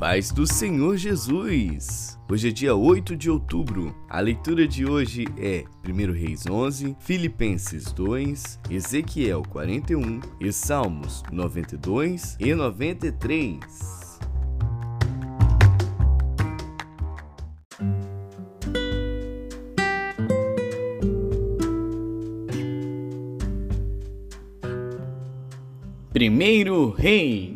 paz do Senhor Jesus. Hoje é dia 8 de outubro. A leitura de hoje é 1 Reis 11, Filipenses 2, Ezequiel 41 e Salmos 92 e 93. Primeiro Reis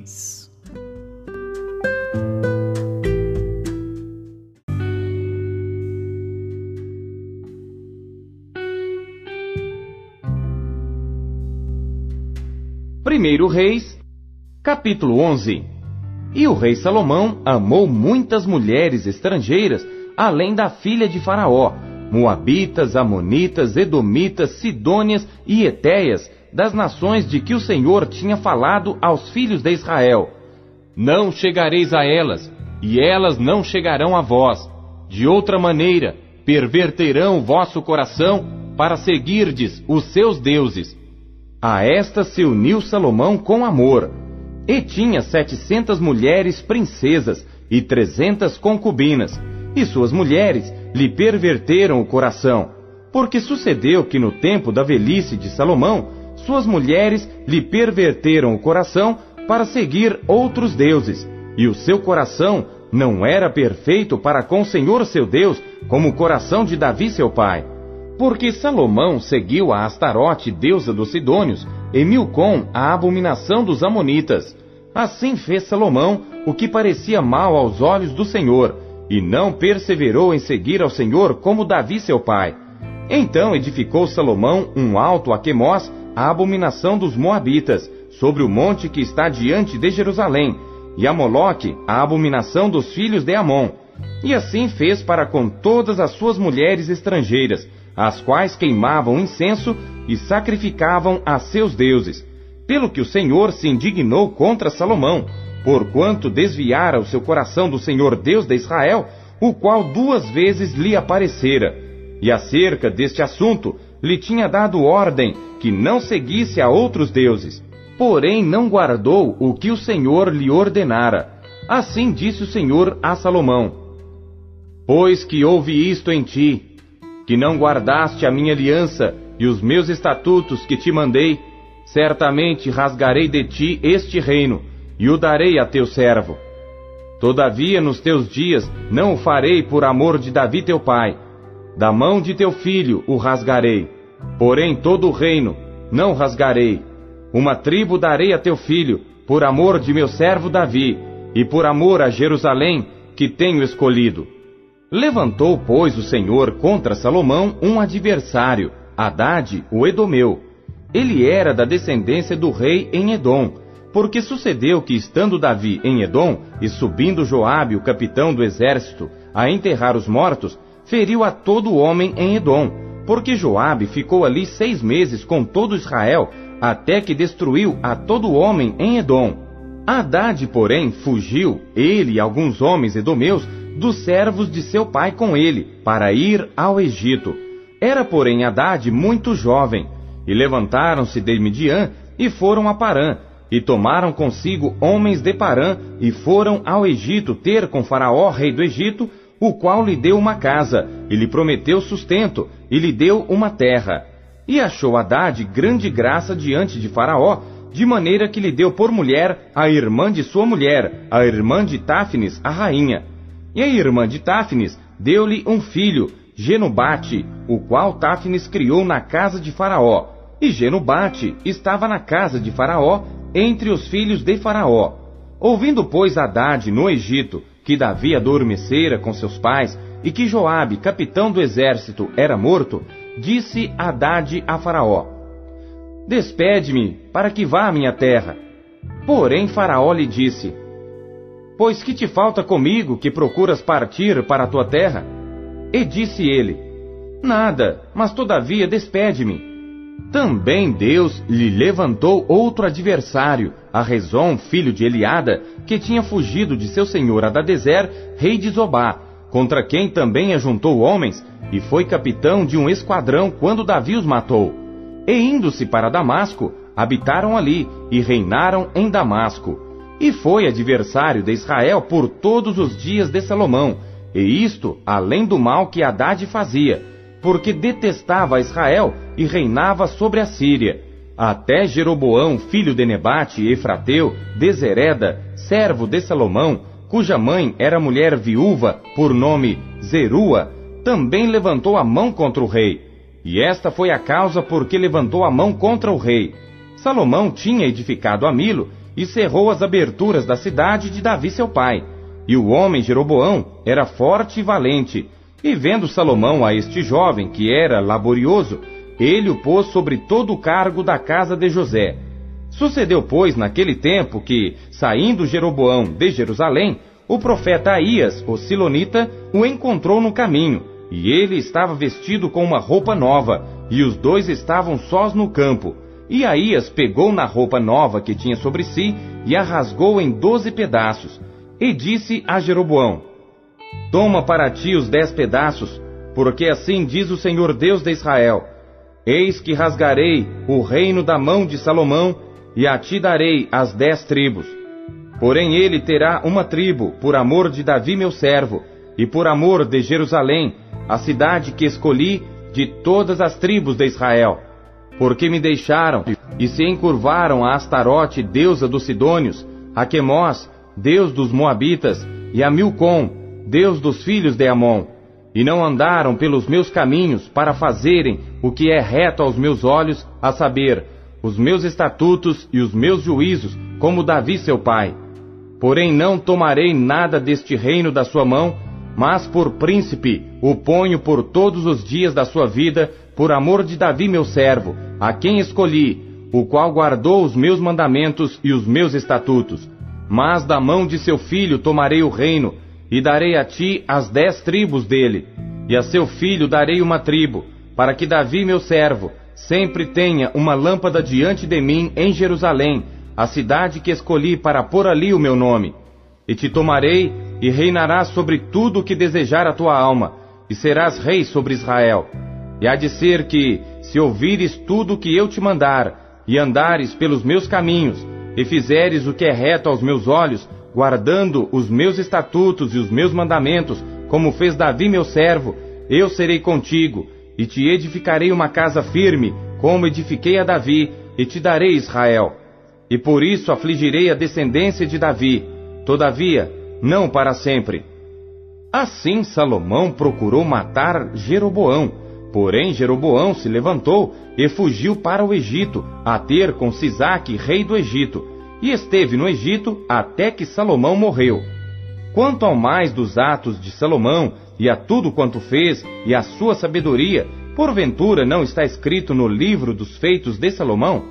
Primeiro Reis, capítulo 11. E o rei Salomão amou muitas mulheres estrangeiras, além da filha de Faraó, Moabitas, Amonitas, Edomitas, Sidônias e Etéias, das nações de que o Senhor tinha falado aos filhos de Israel. Não chegareis a elas, e elas não chegarão a vós. De outra maneira, perverterão vosso coração para seguirdes os seus deuses a esta se uniu Salomão com amor, e tinha setecentas mulheres princesas e trezentas concubinas, e suas mulheres lhe perverteram o coração, porque sucedeu que no tempo da velhice de Salomão, suas mulheres lhe perverteram o coração para seguir outros deuses, e o seu coração não era perfeito para com o Senhor seu Deus, como o coração de Davi seu pai. Porque Salomão seguiu a Astarote, deusa dos Sidônios, e Milcom, a abominação dos Amonitas. Assim fez Salomão o que parecia mal aos olhos do Senhor, e não perseverou em seguir ao Senhor como Davi seu pai. Então edificou Salomão um alto a Quemós, a abominação dos Moabitas, sobre o monte que está diante de Jerusalém, e a Moloque, a abominação dos filhos de Amon. E assim fez para com todas as suas mulheres estrangeiras, as quais queimavam incenso e sacrificavam a seus deuses. Pelo que o Senhor se indignou contra Salomão, porquanto desviara o seu coração do Senhor Deus de Israel, o qual duas vezes lhe aparecera. E acerca deste assunto lhe tinha dado ordem que não seguisse a outros deuses. Porém não guardou o que o Senhor lhe ordenara. Assim disse o Senhor a Salomão: Pois que houve isto em ti, que não guardaste a minha aliança e os meus estatutos que te mandei, certamente rasgarei de ti este reino e o darei a teu servo. Todavia, nos teus dias, não o farei por amor de Davi teu pai. Da mão de teu filho o rasgarei. Porém, todo o reino não rasgarei. Uma tribo darei a teu filho, por amor de meu servo Davi, e por amor a Jerusalém, que tenho escolhido. Levantou, pois, o Senhor contra Salomão um adversário, Haddad, o Edomeu. Ele era da descendência do rei em Edom, porque sucedeu que, estando Davi em Edom, e subindo Joabe, o capitão do exército, a enterrar os mortos, feriu a todo homem em Edom, porque Joabe ficou ali seis meses com todo Israel, até que destruiu a todo homem em Edom. Haddad, porém, fugiu, ele e alguns homens edomeus, dos servos de seu pai com ele, para ir ao Egito. Era, porém, Haddad muito jovem, e levantaram-se de Midian e foram a Parã, e tomaram consigo homens de Parã, e foram ao Egito ter com Faraó, rei do Egito, o qual lhe deu uma casa, e lhe prometeu sustento, e lhe deu uma terra. E achou Haddad grande graça diante de Faraó, de maneira que lhe deu por mulher a irmã de sua mulher, a irmã de Táfnis, a rainha. E a irmã de Táfnis deu-lhe um filho, Genubate, o qual Táfnis criou na casa de Faraó. E Genubate estava na casa de Faraó, entre os filhos de Faraó. Ouvindo, pois, Haddad no Egito, que Davi adormecera com seus pais, e que Joabe, capitão do exército, era morto, disse Haddad a Faraó: Despede-me, para que vá à minha terra. Porém Faraó lhe disse: Pois que te falta comigo que procuras partir para a tua terra? E disse ele: Nada, mas todavia despede-me. Também Deus lhe levantou outro adversário, a Rezon, filho de Eliada, que tinha fugido de seu senhor Adadezer, rei de Zobá, contra quem também ajuntou homens, e foi capitão de um esquadrão quando Davi os matou. E indo-se para Damasco, habitaram ali e reinaram em Damasco. E foi adversário de Israel por todos os dias de Salomão, e isto além do mal que Haddad fazia, porque detestava Israel e reinava sobre a Síria. Até Jeroboão, filho de Nebate, Efrateu, Desereda, servo de Salomão, cuja mãe era mulher viúva, por nome Zerua, também levantou a mão contra o rei. E esta foi a causa por que levantou a mão contra o rei. Salomão tinha edificado a Milo e cerrou as aberturas da cidade de Davi seu pai. E o homem Jeroboão era forte e valente. E vendo Salomão a este jovem, que era laborioso, ele o pôs sobre todo o cargo da casa de José. Sucedeu, pois, naquele tempo que, saindo Jeroboão de Jerusalém, o profeta Aías, o Silonita, o encontrou no caminho, e ele estava vestido com uma roupa nova, e os dois estavam sós no campo. E Aías pegou na roupa nova que tinha sobre si e a rasgou em doze pedaços, e disse a Jeroboão: Toma para ti os dez pedaços, porque assim diz o Senhor Deus de Israel: Eis que rasgarei o reino da mão de Salomão, e a ti darei as dez tribos. Porém ele terá uma tribo, por amor de Davi meu servo, e por amor de Jerusalém, a cidade que escolhi de todas as tribos de Israel. Porque me deixaram e se encurvaram a Astarote, deusa dos Sidônios, a Quemós, deus dos Moabitas, e a Milcom, deus dos filhos de Amon e não andaram pelos meus caminhos para fazerem o que é reto aos meus olhos, a saber, os meus estatutos e os meus juízos, como Davi seu pai. Porém não tomarei nada deste reino da sua mão, mas por príncipe o ponho por todos os dias da sua vida, por amor de Davi meu servo, a quem escolhi, o qual guardou os meus mandamentos e os meus estatutos. Mas da mão de seu filho tomarei o reino, e darei a ti as dez tribos dele, e a seu filho darei uma tribo, para que Davi, meu servo, sempre tenha uma lâmpada diante de mim em Jerusalém, a cidade que escolhi para pôr ali o meu nome. E te tomarei, e reinarás sobre tudo o que desejar a tua alma, e serás rei sobre Israel. E há de ser que, se ouvires tudo o que eu te mandar, e andares pelos meus caminhos, e fizeres o que é reto aos meus olhos, guardando os meus estatutos e os meus mandamentos, como fez Davi meu servo, eu serei contigo, e te edificarei uma casa firme, como edifiquei a Davi, e te darei Israel. E por isso afligirei a descendência de Davi, todavia, não para sempre. Assim Salomão procurou matar Jeroboão, porém Jeroboão se levantou e fugiu para o Egito, a ter com Sisaque, rei do Egito, e esteve no Egito até que Salomão morreu. Quanto ao mais dos atos de Salomão, e a tudo quanto fez, e a sua sabedoria, porventura não está escrito no livro dos feitos de Salomão?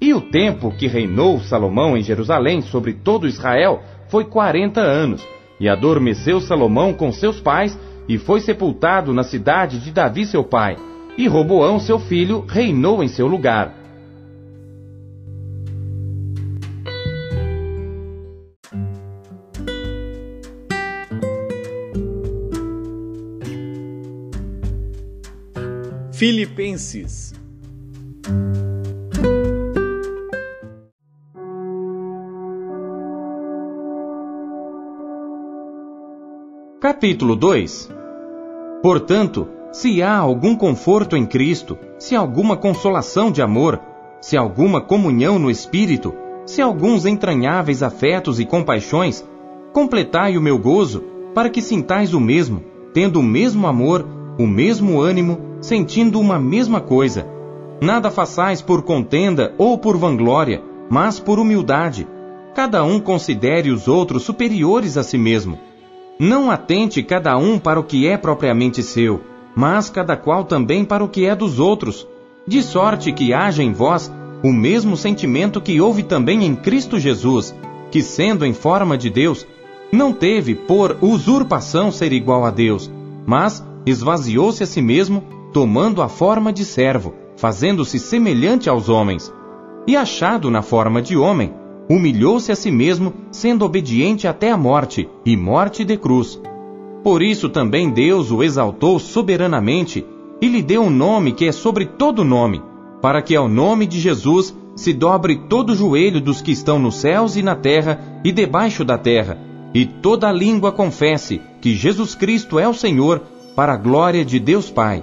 E o tempo que reinou Salomão em Jerusalém sobre todo Israel foi quarenta anos, e adormeceu Salomão com seus pais, e foi sepultado na cidade de Davi seu pai, e Roboão seu filho reinou em seu lugar. Filipenses. Capítulo 2 Portanto, se há algum conforto em Cristo, se alguma consolação de amor, se alguma comunhão no Espírito, se alguns entranháveis afetos e compaixões, completai o meu gozo, para que sintais o mesmo, tendo o mesmo amor, o mesmo ânimo, sentindo uma mesma coisa. Nada façais por contenda ou por vanglória, mas por humildade. Cada um considere os outros superiores a si mesmo. Não atente cada um para o que é propriamente seu, mas cada qual também para o que é dos outros, de sorte que haja em vós o mesmo sentimento que houve também em Cristo Jesus, que, sendo em forma de Deus, não teve por usurpação ser igual a Deus, mas esvaziou-se a si mesmo, tomando a forma de servo, fazendo-se semelhante aos homens. E achado na forma de homem, humilhou-se a si mesmo, sendo obediente até a morte, e morte de cruz. Por isso também Deus o exaltou soberanamente, e lhe deu um nome que é sobre todo nome, para que ao nome de Jesus se dobre todo o joelho dos que estão nos céus e na terra e debaixo da terra, e toda língua confesse que Jesus Cristo é o Senhor, para a glória de Deus Pai.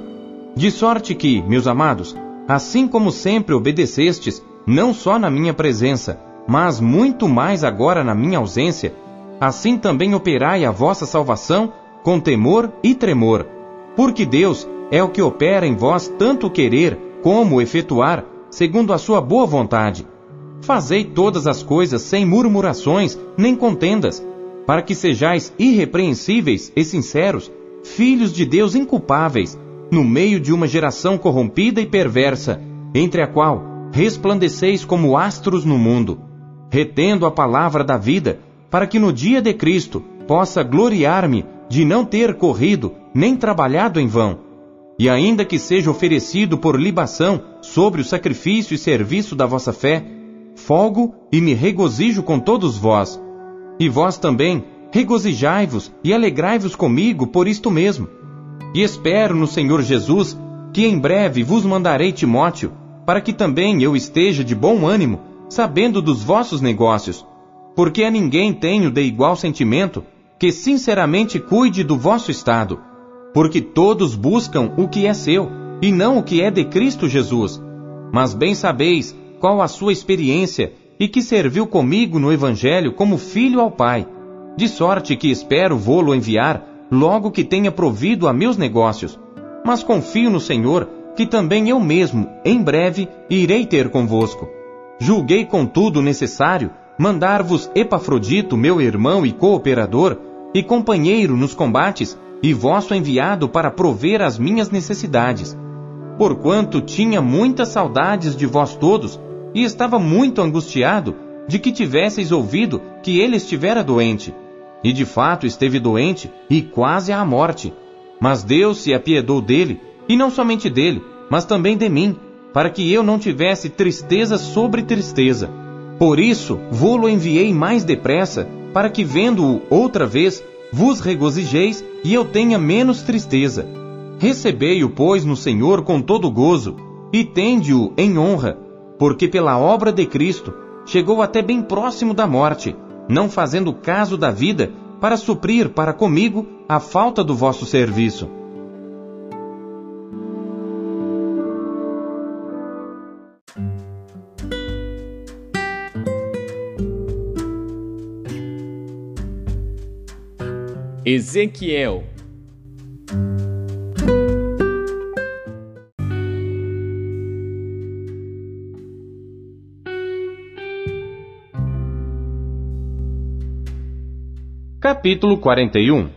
De sorte que, meus amados, assim como sempre obedecestes, não só na minha presença, mas muito mais agora na minha ausência, assim também operai a vossa salvação com temor e tremor, porque Deus é o que opera em vós tanto querer como efetuar, segundo a sua boa vontade. Fazei todas as coisas sem murmurações nem contendas, para que sejais irrepreensíveis e sinceros, filhos de Deus inculpáveis, no meio de uma geração corrompida e perversa, entre a qual resplandeceis como astros no mundo, retendo a palavra da vida, para que no dia de Cristo possa gloriar-me de não ter corrido nem trabalhado em vão. E ainda que seja oferecido por libação sobre o sacrifício e serviço da vossa fé, folgo e me regozijo com todos vós. E vós também, regozijai-vos e alegrai-vos comigo por isto mesmo. E espero no Senhor Jesus que em breve vos mandarei Timóteo, para que também eu esteja de bom ânimo, sabendo dos vossos negócios, porque a ninguém tenho de igual sentimento que sinceramente cuide do vosso estado, porque todos buscam o que é seu e não o que é de Cristo Jesus. Mas bem sabeis qual a sua experiência e que serviu comigo no Evangelho como filho ao Pai, de sorte que espero vô-lo enviar logo que tenha provido a meus negócios. Mas confio no Senhor que também eu mesmo, em breve, irei ter convosco. Julguei, contudo, necessário mandar-vos Epafrodito, meu irmão e cooperador, e companheiro nos combates, e vosso enviado para prover as minhas necessidades. Porquanto tinha muitas saudades de vós todos, e estava muito angustiado de que tivesseis ouvido que ele estivera doente. E de fato esteve doente e quase à morte. Mas Deus se apiedou dele, e não somente dele, mas também de mim, para que eu não tivesse tristeza sobre tristeza. Por isso, vô-lo enviei mais depressa, para que, vendo-o outra vez, vos regozijeis e eu tenha menos tristeza. Recebei-o, pois, no Senhor com todo gozo, e tende-o em honra, porque pela obra de Cristo chegou até bem próximo da morte, não fazendo caso da vida, para suprir para comigo a falta do vosso serviço. Ezequiel. Capítulo 41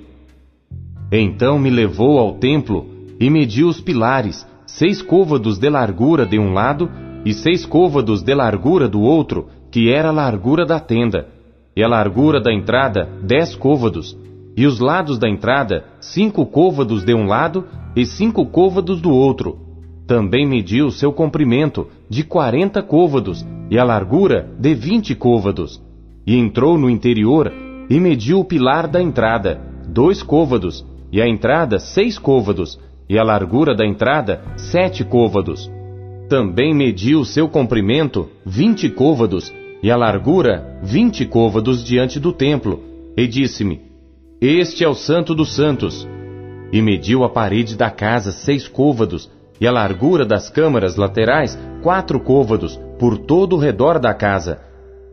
Então me levou ao templo e mediu os pilares, seis côvados de largura de um lado e seis côvados de largura do outro, que era a largura da tenda, e a largura da entrada, dez côvados, e os lados da entrada, cinco côvados de um lado e cinco côvados do outro. Também mediu seu comprimento, de quarenta côvados, e a largura, de vinte côvados. E entrou no interior e mediu o pilar da entrada, dois côvados, e a entrada seis côvados, e a largura da entrada sete côvados. Também mediu seu comprimento vinte côvados, e a largura vinte côvados diante do templo, e disse-me: Este é o Santo dos Santos. E mediu a parede da casa seis côvados, e a largura das câmaras laterais quatro côvados, por todo o redor da casa.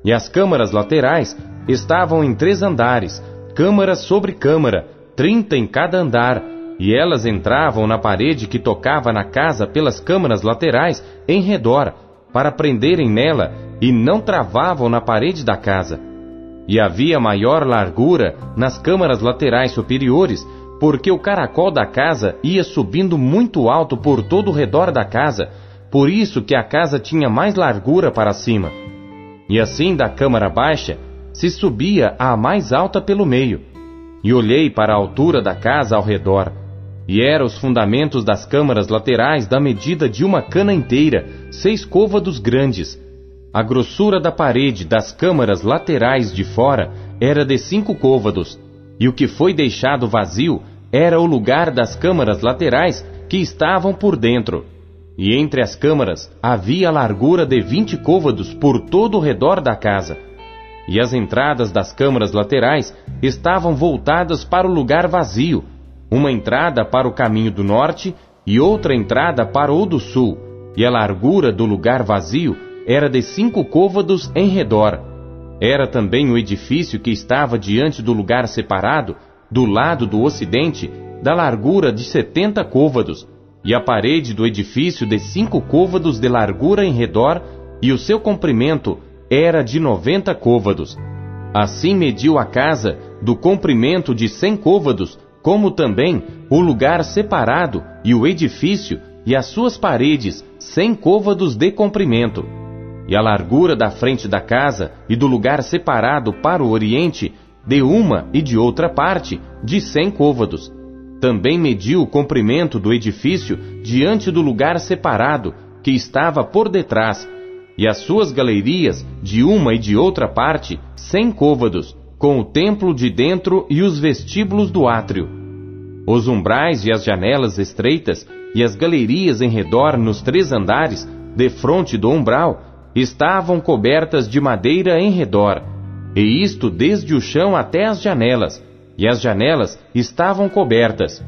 E as câmaras laterais estavam em três andares, câmara sobre câmara, trinta em cada andar, e elas entravam na parede que tocava na casa pelas câmaras laterais em redor, para prenderem nela, e não travavam na parede da casa. E havia maior largura nas câmaras laterais superiores, porque o caracol da casa ia subindo muito alto por todo o redor da casa, por isso que a casa tinha mais largura para cima. E assim da câmara baixa se subia à mais alta pelo meio. E olhei para a altura da casa ao redor, e eram os fundamentos das câmaras laterais da medida de uma cana inteira, seis côvados grandes. A grossura da parede das câmaras laterais de fora era de cinco côvados, e o que foi deixado vazio era o lugar das câmaras laterais que estavam por dentro. e entre as câmaras havia largura de vinte côvados por todo o redor da casa. E as entradas das câmaras laterais estavam voltadas para o lugar vazio, uma entrada para o caminho do norte e outra entrada para o do sul, e a largura do lugar vazio era de cinco côvados em redor. Era também o edifício que estava diante do lugar separado, do lado do ocidente, da largura de setenta côvados, e a parede do edifício de cinco côvados de largura em redor, e o seu comprimento era de noventa côvados. Assim mediu a casa do comprimento de cem côvados, como também o lugar separado e o edifício e as suas paredes cem côvados de comprimento. E a largura da frente da casa e do lugar separado para o oriente, de uma e de outra parte, de cem côvados também mediu o comprimento do edifício diante do lugar separado, que estava por detrás, e as suas galerias, de uma e de outra parte, cem côvados, com o templo de dentro e os vestíbulos do átrio. Os umbrais e as janelas estreitas, e as galerias em redor nos três andares, de frente do umbral, estavam cobertas de madeira em redor, e isto desde o chão até as janelas, e as janelas estavam cobertas.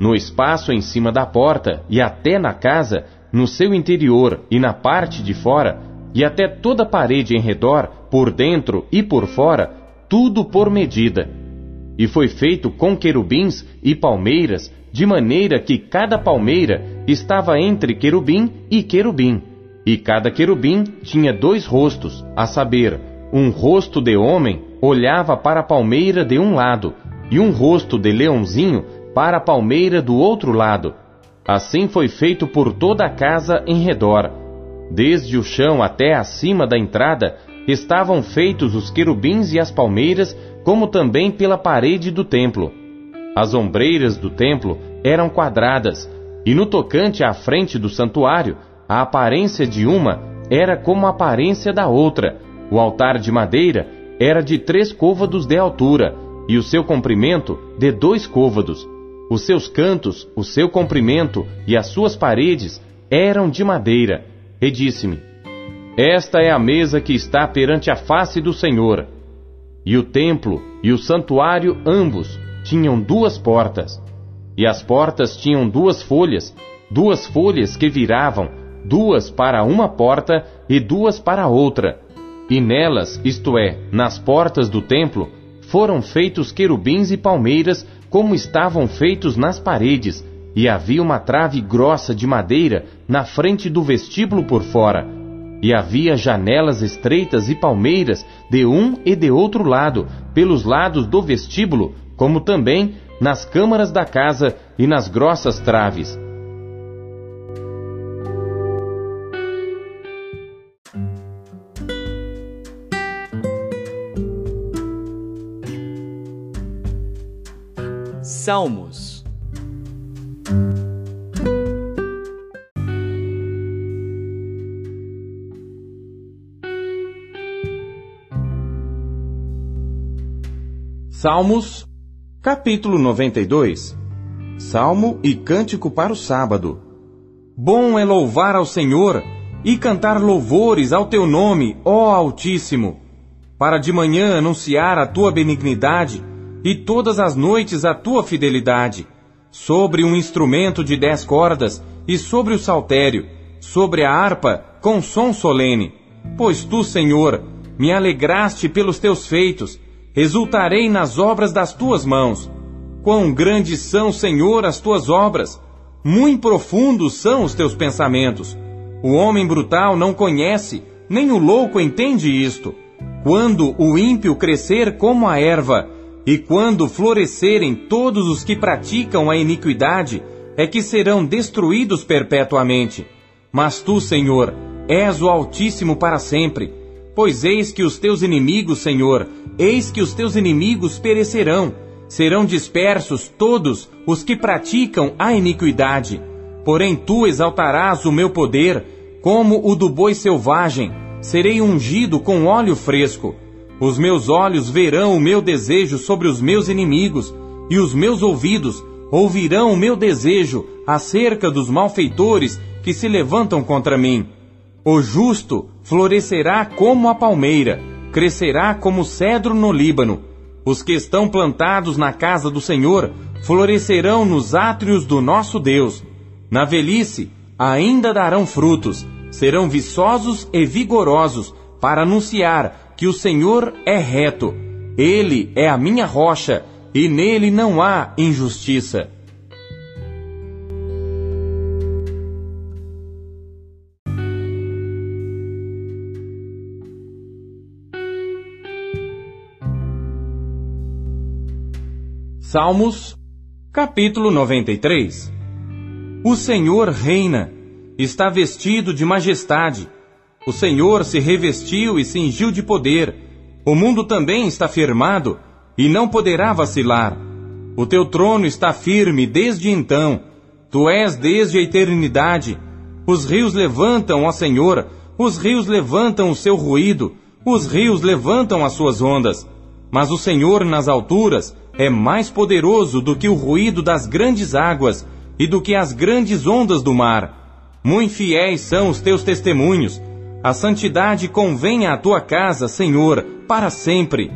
No espaço em cima da porta e até na casa, no seu interior e na parte de fora, e até toda a parede em redor, por dentro e por fora, tudo por medida. E foi feito com querubins e palmeiras, de maneira que cada palmeira estava entre querubim e querubim. E cada querubim tinha dois rostos, a saber, um rosto de homem olhava para a palmeira de um lado, e um rosto de leãozinho para a palmeira do outro lado. Assim foi feito por toda a casa em redor. Desde o chão até acima da entrada estavam feitos os querubins e as palmeiras, como também pela parede do templo. As ombreiras do templo eram quadradas, e no tocante à frente do santuário, a aparência de uma era como a aparência da outra. O altar de madeira era de três côvados de altura, e o seu comprimento de dois côvados. Os seus cantos, o seu comprimento e as suas paredes eram de madeira. E disse-me: Esta é a mesa que está perante a face do Senhor. E o templo e o santuário ambos tinham duas portas. E as portas tinham duas folhas, duas folhas que viravam, duas para uma porta e duas para outra. E nelas, isto é, nas portas do templo, foram feitos querubins e palmeiras, como estavam feitos nas paredes, e havia uma trave grossa de madeira na frente do vestíbulo por fora. E havia janelas estreitas e palmeiras de um e de outro lado, pelos lados do vestíbulo, como também nas câmaras da casa e nas grossas traves. Salmos. Salmos, capítulo 92 Salmo e cântico para o sábado. Bom é louvar ao Senhor e cantar louvores ao teu nome, ó Altíssimo, para de manhã anunciar a tua benignidade e todas as noites a tua fidelidade, sobre um instrumento de dez cordas e sobre o saltério, sobre a harpa com som solene. Pois tu, Senhor, me alegraste pelos teus feitos, exultarei nas obras das tuas mãos. Quão grandes são, Senhor, as tuas obras! Muito profundos são os teus pensamentos. O homem brutal não conhece, nem o louco entende isto. Quando o ímpio crescer como a erva, e quando florescerem todos os que praticam a iniquidade, é que serão destruídos perpetuamente. Mas tu, Senhor, és o Altíssimo para sempre. Pois eis que os teus inimigos, Senhor, eis que os teus inimigos perecerão. Serão dispersos todos os que praticam a iniquidade. Porém tu exaltarás o meu poder, como o do boi selvagem. Serei ungido com óleo fresco. Os meus olhos verão o meu desejo sobre os meus inimigos, e os meus ouvidos ouvirão o meu desejo acerca dos malfeitores que se levantam contra mim. O justo florescerá como a palmeira, crescerá como cedro no Líbano. Os que estão plantados na casa do Senhor florescerão nos átrios do nosso Deus. Na velhice ainda darão frutos, serão viçosos e vigorosos para anunciar que o Senhor é reto. Ele é a minha rocha e nele não há injustiça. Salmos, capítulo 93 O Senhor reina, está vestido de majestade. O Senhor se revestiu e cingiu de poder. O mundo também está firmado e não poderá vacilar. O teu trono está firme desde então. Tu és desde a eternidade. Os rios levantam, ó Senhor, os rios levantam o seu ruído, os rios levantam as suas ondas. Mas o Senhor nas alturas é mais poderoso do que o ruído das grandes águas e do que as grandes ondas do mar. Muito fiéis são os teus testemunhos. A santidade convém à tua casa, Senhor, para sempre.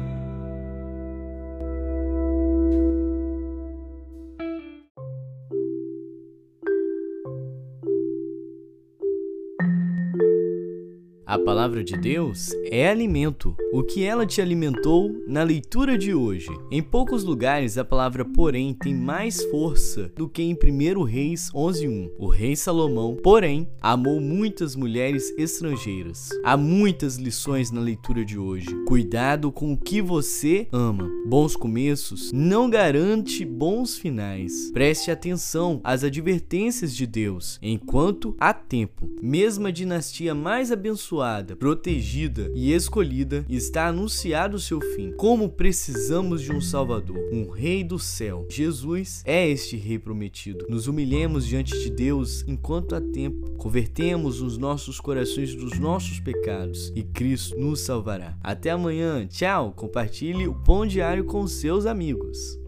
A palavra de Deus é alimento. O que ela te alimentou na leitura de hoje. Em poucos lugares a palavra porém tem mais força do que em 1 Reis 11:1. O rei Salomão, porém, amou muitas mulheres estrangeiras. Há muitas lições na leitura de hoje. Cuidado com o que você ama. Bons começos não garante bons finais. Preste atenção às advertências de Deus enquanto há tempo. Mesmo a dinastia mais abençoada abençoada, protegida e escolhida, está anunciado o seu fim. Como precisamos de um Salvador, um Rei do céu. Jesus é este Rei prometido. Nos humilhemos diante de Deus enquanto há tempo. Convertemos os nossos corações dos nossos pecados e Cristo nos salvará. Até amanhã. Tchau. Compartilhe o Pão Diário com seus amigos.